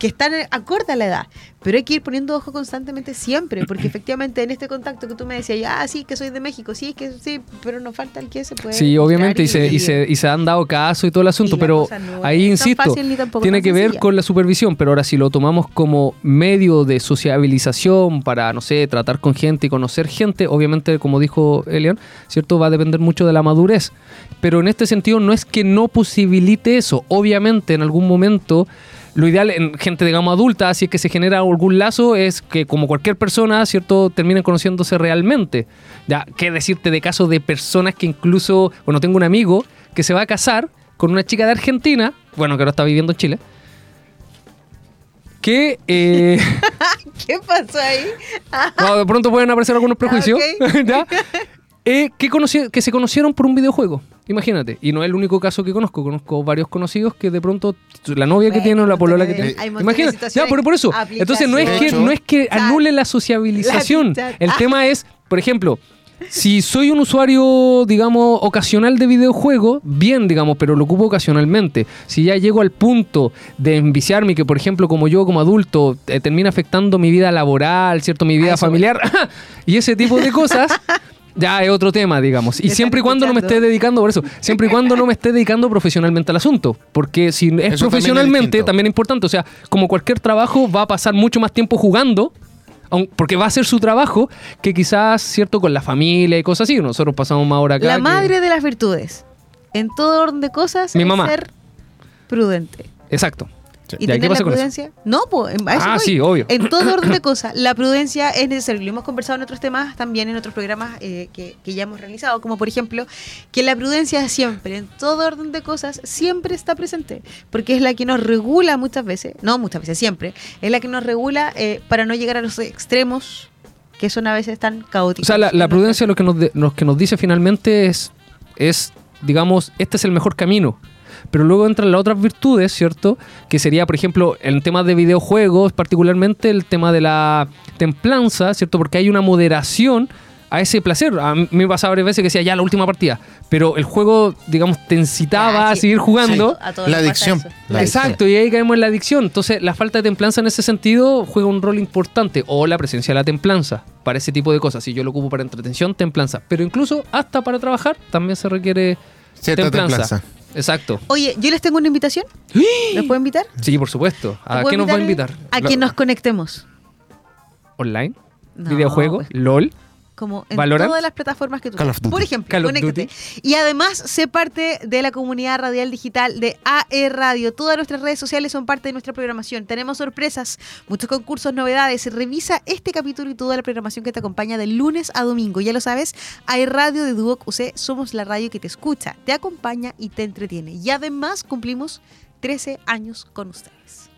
que están acorde a la edad. Pero hay que ir poniendo ojo constantemente siempre, porque <clears throat> efectivamente en este contacto que tú me decías, ah, sí, que soy de México, sí, que sí, pero nos falta el que se puede. Sí, obviamente, y se, y, se, y se han dado caso y todo el asunto, pero no ahí insisto, fácil tiene que ver con la supervisión, pero ahora si lo tomamos como medio de sociabilización para, no sé, tratar con gente y conocer gente, obviamente, como dijo Elian, ¿cierto? Va a depender mucho de la madurez. Pero en este sentido no es que no posibilite eso, obviamente en algún momento... Lo ideal en gente, digamos, adulta, si es que se genera algún lazo, es que como cualquier persona, ¿cierto?, terminen conociéndose realmente. Ya, ¿qué decirte de casos de personas que incluso, bueno, tengo un amigo que se va a casar con una chica de Argentina, bueno, que ahora está viviendo en Chile, que eh, <laughs> ¿Qué pasó ahí? <laughs> no, de pronto pueden aparecer algunos prejuicios. <laughs> ¿ya? Eh, que, se conocieron por un videojuego. Imagínate, y no es el único caso que conozco, conozco varios conocidos que de pronto la novia que Bueno, tiene o la polola que de- tiene. hay un montón de Imagínate, ya, pero por eso. Entonces no es que no es que anule la sociabilización. <laughs> El tema es, por ejemplo, si soy un usuario, digamos, ocasional de videojuegos, bien, digamos, pero lo ocupo ocasionalmente. Si ya llego al punto de enviciarme, que por ejemplo, como yo, como adulto, eh, termina afectando mi vida laboral, ¿cierto? Mi vida familiar, <laughs> y ese tipo de cosas. <laughs> Ya es otro tema, digamos. Y siempre y cuando no me esté dedicando, por eso, siempre y cuando no me esté dedicando profesionalmente al asunto. Porque si es también es profesionalmente, también es importante. O sea, como cualquier trabajo, va a pasar mucho más tiempo jugando porque va a ser su trabajo que quizás, ¿cierto? Con la familia y cosas así. Nosotros pasamos más hora acá. La que- madre de las virtudes. En todo orden de cosas, Mi mamá. ser prudente. Exacto. ¿Y Ya, ¿qué tener la prudencia? No, pues. Ah, sí, obvio. En todo orden de <coughs> cosas, la prudencia es necesaria. Lo hemos conversado en otros temas, también en otros programas eh, que, que ya hemos realizado, como por ejemplo, que la prudencia siempre, en todo orden de cosas, siempre está presente, porque es la que nos regula muchas veces, no muchas veces, siempre, es la que nos regula eh, para no llegar a los extremos que son a veces tan O caóticos. sea, la, la en prudencia lo que, nos de- lo que nos dice finalmente es, es, digamos, este es el mejor camino. Pero luego entran las otras virtudes, ¿cierto? Que sería, por ejemplo, en temas de videojuegos, particularmente el tema de la templanza, ¿cierto? Porque hay una moderación a ese placer. A mí me pasaba varias veces que decía, ya, la última partida. Pero el juego, digamos, te incitaba a seguir jugando. A todos La adicción. La Exacto, y ahí caemos en la adicción. Entonces, la falta de templanza en ese sentido juega un rol importante. O la presencia de la templanza para ese tipo de cosas. Si yo lo ocupo para entretención, templanza. Pero incluso hasta para trabajar también se requiere Cierta templanza. templanza. Exacto. Oye, yo les tengo una invitación. ¿Los puedo invitar? Sí, por supuesto. ¿A ¿Los puedo qué nos va a invitar? A que nos conectemos. ¿Online? No, ¿Videojuego? pues, ¿LOL? Como en ¿Valorant? todas las plataformas que tú Call of tengas. Duty. Por ejemplo, Call of conéctate. Y además, sé parte de la comunidad radial digital de AE Radio. Todas nuestras redes sociales son parte de nuestra programación. Tenemos sorpresas, muchos concursos, novedades. Revisa este capítulo y toda la programación que te acompaña de lunes a domingo. Ya lo sabes, AE Radio de Duoc UC somos la radio que te escucha, te acompaña y te entretiene. Y además cumplimos 13 años con ustedes.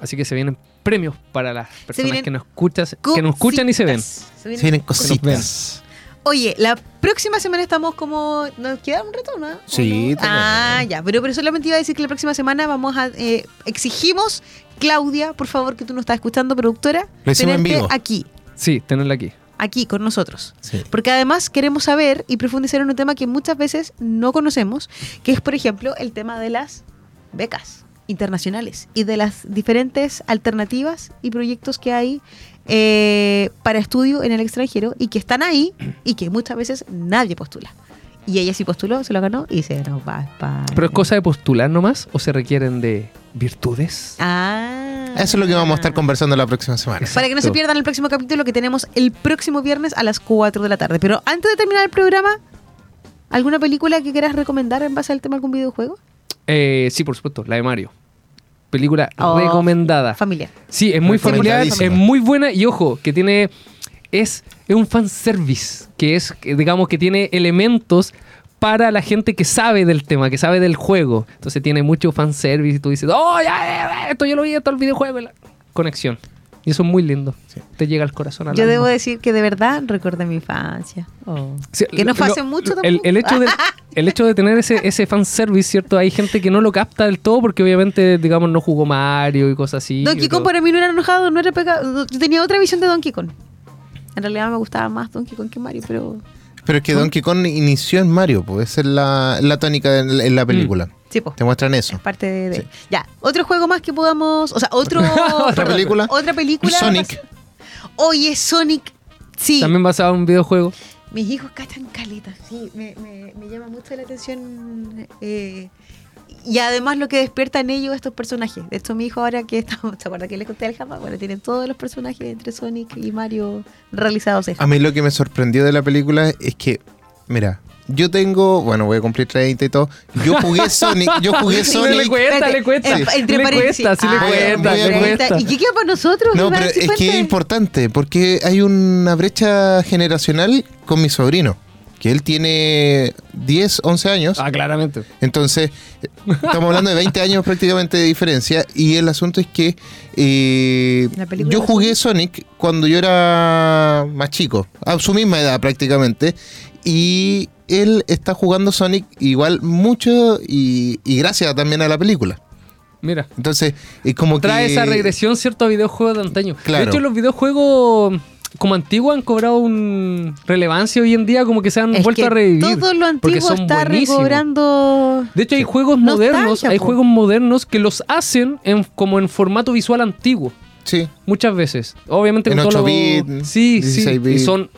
Así que se vienen premios para las personas que nos, escuchas, que nos escuchan y se ven. Se vienen Se vienen ven. cositas. Oye, la próxima semana estamos como. ¿Nos queda un reto, no? ¿O Sí, no? tenemos. Ah, ya. Pero, pero solamente iba a decir que la próxima semana vamos a. eh, exigimos, Claudia, por favor, que tú nos estás escuchando, productora. Lo en tenerte vivo. aquí, Sí, tenerla aquí. aquí con nosotros. Sí. Porque además queremos saber y profundizar en un tema que muchas veces no conocemos, que es, por ejemplo, el tema de las becas internacionales y de las diferentes alternativas y proyectos que hay eh, para estudio en el extranjero y que están ahí y que muchas veces nadie postula. Y ella sí postuló, se lo ganó y se nos va. ¿Pero es cosa de postular nomás o se requieren de virtudes? Ah. Eso es lo que vamos a estar conversando la próxima semana. Para que no se pierdan el próximo capítulo que tenemos el próximo viernes a las 4 de la tarde. Pero antes de terminar el programa, ¿alguna película que quieras recomendar en base al tema de algún videojuego? Eh, sí, por supuesto, la de Mario. Película Oh, recomendada. Familiar. Sí, es muy familiar, es muy buena y ojo, que tiene. Es, es un fanservice, que es, que digamos, que tiene elementos para la gente que sabe del tema, que sabe del juego. Entonces tiene mucho fanservice y tú dices, oh, ya, ya, ya, esto yo lo vi, esto el videojuego. la- Conexión. Y eso es muy lindo. Te llega al corazón. al Yo alma. debo decir que de verdad recordé mi infancia. Oh. Sí, que no fue lo- hace mucho el, tampoco. el hecho de, <laughs> el hecho de tener ese, ese fanservice, ¿cierto? Hay gente que no lo capta del todo porque obviamente, digamos, no jugó Mario y cosas así. Donkey Kong para mí no era enojado, no era pecado. Yo tenía otra visión de Donkey Kong. En realidad me gustaba más Donkey Kong que Mario, pero Pero es que Donkey Kong inició en Mario, pues esa es la, la tónica en, en la película. sí, po. Te muestran eso. Es parte de, de- Sí. Ya, otro juego más que podamos. O sea, otro. <laughs> ¿Otra película? Otra película. Sonic. Oye, Sonic. Sí. También basado en un videojuego. Mis hijos cachan caletas. Sí, me, me, me llama mucho la atención. eh, y además lo que despierta en ellos estos personajes. De hecho, mi hijo ahora que estamos, <laughs> ¿te acuerdas que les conté al Japa? Bueno, tienen todos los personajes entre Sonic y Mario realizados en A mí lo que me sorprendió de la película es que, mira, yo tengo, bueno, voy a cumplir 30 y todo. Yo jugué <laughs> Sonic, yo jugué Sí, le Sonic. cuesta, Espérate, le cuesta. en- entre le cuesta, sí le Ah, cuesta, voy a- le voy a- cuesta. ¿Y qué queda para nosotros? No, pero es que es importante porque hay una brecha generacional con mi sobrino, que él tiene 10, 11 años. Ah, claramente. Entonces, estamos hablando de 20 años prácticamente de diferencia. Y el asunto es que eh, yo jugué Sonic cuando yo era más chico, a su misma edad prácticamente. Y él está jugando Sonic igual mucho y, y gracias también a la película. Mira. Entonces, es como Trae que... esa regresión, ¿cierto? A videojuegos de antaño. Claro. De hecho, los videojuegos como antiguos han cobrado un relevancia hoy en día, como que se han Es vuelto que a revivir. Todo lo antiguo son está buenísimos. recobrando. De hecho, hay juegos Nostalgia, modernos, hay po. juegos modernos que los hacen en, como en formato visual antiguo. Sí, Muchas veces. Obviamente En con todo 8 lo- bit, Sí, 16 sí. bit. Y son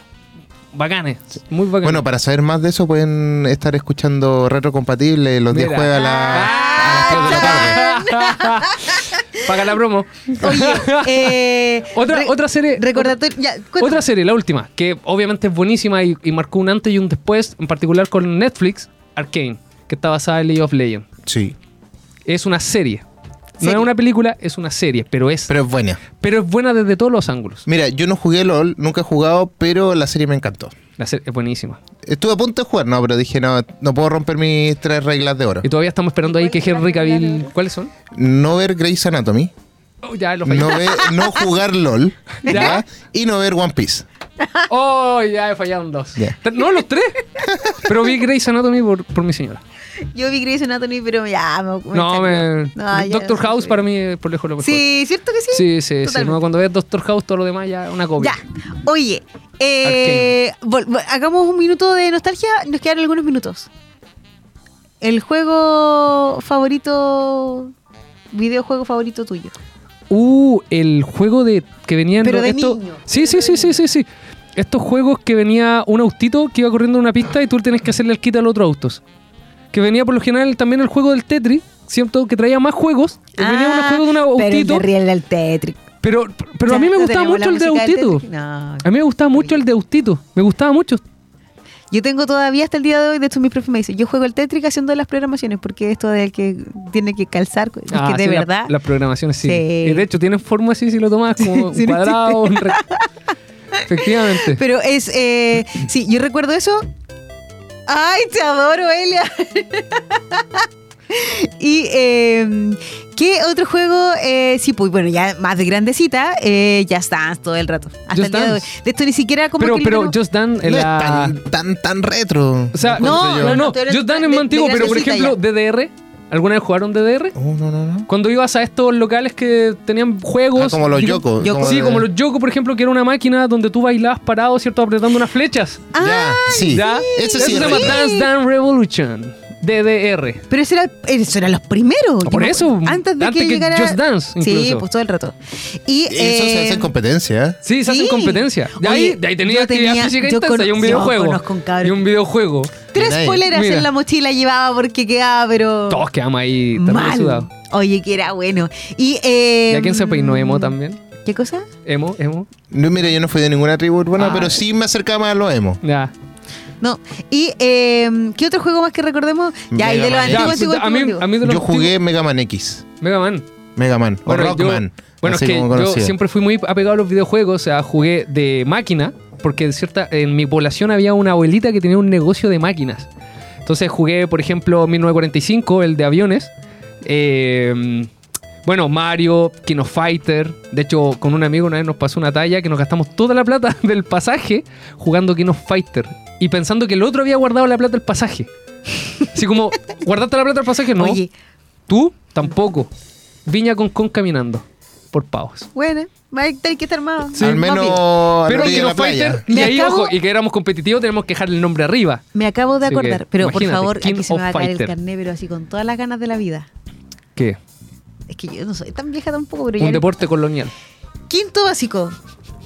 bacanes. Muy bacanes. Bueno, para saber más de eso pueden estar escuchando Retrocompatible los días Mira. jueves a, la- a las 3 de la tarde. Paga la promo. Oye, eh, <laughs> Otra, re- otra serie. Recordatorio. Ya. Otra serie, la última, que obviamente es buenísima y, y marcó un antes y un después, en particular con Netflix, Arcane, que está basada en League of Legends. Sí, Es una serie. No es una película, es una serie, pero es, pero, pero es buena. es buena desde todos los ángulos. Mira, yo no jugué LOL, nunca he jugado, pero la serie me encantó. La serie es buenísima. Estuve a punto de jugar, no, pero dije, no, no puedo romper mis tres reglas de oro. Y todavía estamos esperando ahí que Henry Cavill. ¿Cuáles son? No ver Grey's Anatomy, Oh, ya lo fallé. no, ver- no <laughs> jugar LOL, ¿Ya? ¿ya? y no ver One Piece. Oh, ya he fallado en dos. No, los tres. Pero vi Grey's Anatomy por, por mi señora. Yo vi Grey's Anatomy, pero ya me. me No, me. No, Doctor House para mí es por lejos lo mejor. Sí, ¿cierto que sí? Sí, sí, sí. No, cuando ves Doctor House, todo lo demás ya es una copia. Ya. Oye, eh, hagamos un minuto de nostalgia. Nos quedan algunos minutos. El juego favorito. Videojuego favorito tuyo. Uh, el juego de que venían Pero de esto- niño. Sí, sí, sí, sí, sí, sí. Estos juegos que venía un autito que iba corriendo en una pista y tú tenés que hacerle el quita a los otros autos. Que venía por lo general también el juego del Tetris, ¿cierto? Que traía más juegos. Y venía un juego de un Ah, Pero el autito. de del Tetris. Pero, pero a mí me ¿No gustaba mucho el de música del autito. Tetris? No. A mí me gustaba mucho el de autito. Me gustaba mucho. Yo tengo todavía hasta el día de hoy, de hecho mi profe me dice, yo juego el Tetris haciendo las programaciones, porque esto de que tiene que calzar, es Ah, que de sí, la- verdad... Las programaciones sí. Sí. Y de hecho tienen forma así si lo tomas como Sí, un cuadrado. un re- <laughs> Efectivamente. Pero es, eh, sí, yo recuerdo eso. Ay, te adoro, Elia. <laughs> <laughs> y, eh, ¿qué otro juego? Eh, sí, pues bueno, ya más de grandecita, eh, ya estás todo el rato. Hasta Just el día de hoy. De esto ni siquiera como pero que pero Just Dance No la... es tan, tan, tan retro. O sea, No, no, no, Just Dance es más antiguo, pero por ejemplo, DDR. ¿Alguna vez jugaron DDR? Oh, no, no, no. Cuando ibas a estos locales que tenían juegos. Ah, como los Yoko. Yoko. Sí, como los Yoko, por ejemplo, que era una máquina donde tú bailabas parado, ¿cierto? Apretando unas flechas. Ya, sí. ¿Ya? Ese Eso sí se llama. Dance Dance Revolution. DDR. Pero eso era, eso eran los primeros. Por Yo me- eso, Antes de antes que que llegara. Just Dance, Sí, incluso. pues todo el rato. Y, Eso se hace en competencia. ¿eh? Sí, se Sí. hacen competencia. De ahí, Oye, de ahí tenía actividad tenía- física yo intensa y un videojuego. yo un y un videojuego. Tres Mira poleras Mira. en la mochila llevaba porque quedaba, pero. Todos quedamos ahí mal. Oye, que era bueno. Y, eh, ¿Y a quién se peinó emo también? ¿Qué cosa? Emo, emo. No, mira, yo no fui de ninguna tribu urbana, Ah. pero sí me acercaba más a los emo. Ya. No. ¿Y eh, qué otro juego más que recordemos? Ya, y de los antiguos, Ya, antiguos, a, mí, antiguos. a mí de los Yo jugué Mega Man X. Mega Man. Mega Man. Bueno, o Rockman. Bueno, es que yo conocido. siempre fui muy apegado a los videojuegos, o sea, jugué de máquina, porque en cierta, en mi población había una abuelita que tenía un negocio de máquinas. Entonces jugué, por ejemplo, 1945, el de aviones. Eh, Bueno, Mario, Kino Fighter. De hecho, con un amigo una vez nos pasó una talla que nos gastamos toda la plata <laughs> del pasaje jugando Kino Fighter. Y pensando que el otro había guardado la plata del pasaje. Así como, ¿guardaste la plata del pasaje? No. Oye, ¿Tú? Tampoco. Viña con con caminando. Por pavos. bueno, va a tener que estar armado. Sí, Al menos Pero la playa. Fighter, y Me ahí, acabo- ojo, y que éramos competitivos, tenemos que dejar el nombre arriba. Me acabo de Así que, acordar, pero por favor, King aquí se me va a caer el carné, pero así con todas las ganas de la vida. ¿Qué? Es que yo no soy tan vieja tampoco, pero ya. Un el deporte colonial. Quinto básico.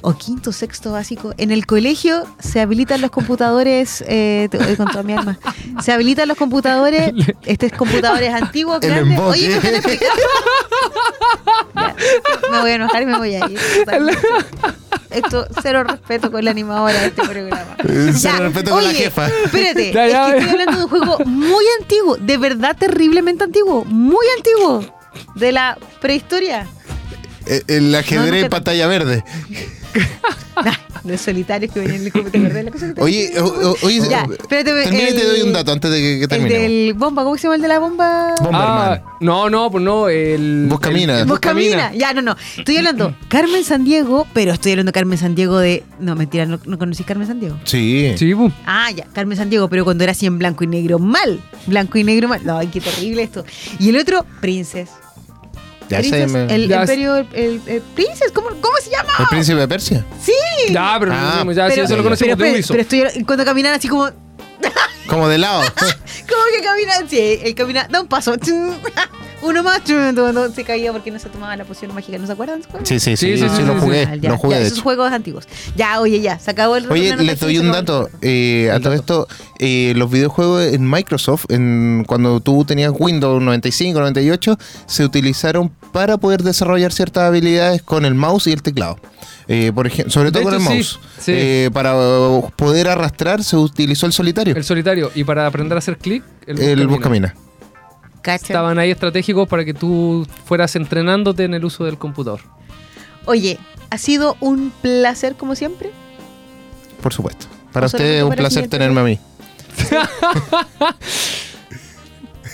O quinto, sexto básico. En el colegio se habilitan los computadores. Eh, te voy con toda mi alma. <laughs> Se habilitan los computadores. Estos computadores antiguos, El grandes. emboque. Oye, explicar. <laughs> Ya, me voy a enojar y me voy a ir. Esto, cero respeto con la animadora de este programa. Eh, cero Ya, respeto con la oye, jefa. Espérate, Ya, ya, es que ya. estoy hablando de un juego muy antiguo, de verdad terriblemente antiguo, muy antiguo, de la prehistoria. Eh, El ajedrez No, pantalla verde. <laughs> Nah, los solitarios que venían en el computador verde. la cosa que te- Oye, o- o- oye, Ya, eh, espérate, y te el- doy un dato antes de que, que El del bomba, ¿cómo se llama el de la bomba? Bomberman. Ah, no, no, pues no. El, Vos camina. el- Vos camina. Ya, no, no. Estoy hablando Carmen San Diego, pero estoy hablando Carmen San Diego de. No, mentira, no, no conocí Carmen San Diego. Sí. Sí, pu. Ah, ya, Carmen San Diego, pero cuando era así en blanco y negro mal. Blanco y negro mal. No, ay, qué terrible esto. Y el otro, Princess. Ya me- el Ya imperio, el, el- el Princess, ¿cómo, ¿cómo se llama? ¿El príncipe de Persia? Sí. Ya, pero Ah, no, ya, sí, eso lo conocemos pero, de pero, Ubisoft. pero estoy cuando caminan así como. Como de lado. <laughs> ¿Cómo que caminan? Sí, él camina, da un paso. <laughs> Uno más, se caía porque no se tomaba la poción mágica. ¿No se acuerdan? Sí, sí, sí, Sí, sí, sí, sí, lo jugué, ya, lo jugué esos juegos antiguos. Ya, oye, ya, se acabó el Oye, les doy un dato. Eh, a todo esto, eh, los videojuegos en Microsoft, en, cuando tú tenías Windows 95, 98, se utilizaron para poder desarrollar ciertas habilidades con el mouse y el teclado. Eh, por ejemplo, sobre todo con el sí, mouse. sí. Eh, para poder arrastrar se utilizó el solitario, El solitario. Y para aprender a hacer clic, el, el buscamina. Cacha. Estaban ahí estratégicos para que tú fueras entrenándote en el uso del computador. Oye, ha sido un placer como siempre. Por supuesto. Para usted es un placer tenerme a mí.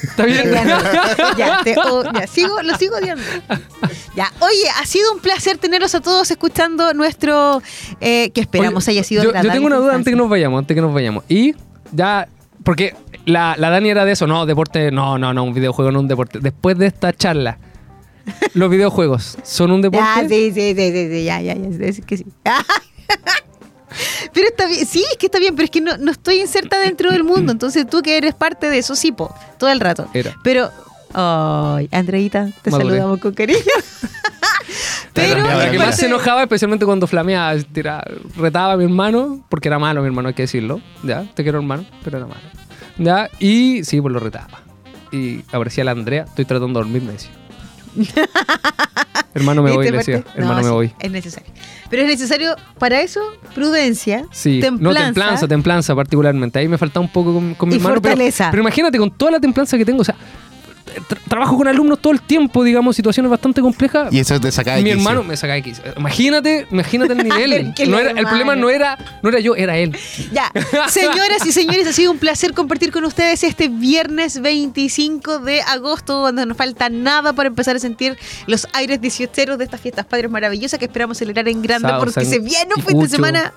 ¿Está bien? Ya, no, ya, te- oh, ya, <laughs> sigo, lo sigo odiando. Ya, oye, ha sido un placer tenerlos a todos escuchando nuestro eh, que esperamos Oye, haya sido yo, yo tengo una duda antes que nos vayamos, antes que nos vayamos. Y ya, porque la, la Dani era de eso, no, deporte, no, no, no, un videojuego no un deporte. Después de esta charla, <laughs> los videojuegos son un deporte. Ya, sí, sí, sí, sí, sí, ya, ya, ya, es que sí. <laughs> Pero está bien, sí, es que está bien, pero es que no, no estoy inserta dentro del mundo, entonces tú que eres parte de eso, sí, po, todo el rato. Era. Pero, ay, Andreita, te saludamos con cariño. <laughs> pero La que más se enojaba, especialmente cuando flameaba, retaba a mi hermano, porque era malo mi hermano, hay que decirlo. Ya, te quiero hermano, pero era malo. Ya, y sí, pues lo retaba. Y aparecía la Andrea, estoy tratando de dormir, me decía. hermano me <laughs> voy, ¿Viste le decía. Hermano No, me sí, voy. Es necesario. Pero es necesario para eso prudencia, Sí, templanza, no templanza, templanza particularmente. Ahí me falta un poco con, con mi Y hermano. pero-. Pero, imagínate, con toda la templanza que tengo, o sea, tra- trabajo con alumnos todo el tiempo, digamos, situaciones bastante complejas. Y eso te sacaba de mi quicio. hermano me saca de quicio. Imagínate, imagínate el <laughs> nivel. No el era- el problema no era, no era yo, era él. Ya, <laughs> señoras y señores, ha sido un placer compartir con ustedes este viernes 25 de agosto, donde nos falta nada para empezar a sentir los aires dieciocheros de estas fiestas padres maravillosas que esperamos celebrar en grande Sao, porque san- se viene un fin de semana.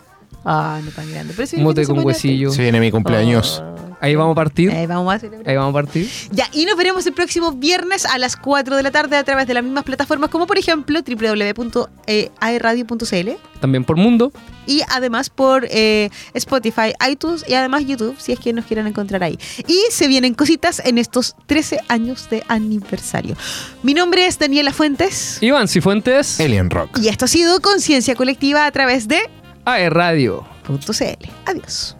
Ah, no tan grande, pero se viene Mote con huesillo. Se viene mi cumpleaños. Oh, Ahí vamos a partir. ahí vamos a celebrar. Ahí vamos a partir. Ya, y nos veremos el próximo viernes a las 4 de la tarde a través de las mismas plataformas como por ejemplo www.aerradio.cl También por mundo. y además por eh, Spotify, iTunes y además YouTube, si es que nos quieren encontrar ahí. Y se vienen cositas en estos 13 años de aniversario. Mi nombre es Daniela Fuentes Iván Cifuentes. Alien Rock. y esto ha sido Conciencia Colectiva a través de AE Radio. .cl. Adiós.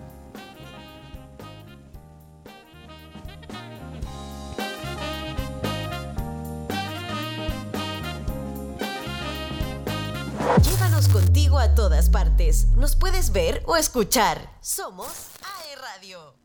Llévanos contigo a todas partes. Nos puedes ver o escuchar. Somos AE Radio.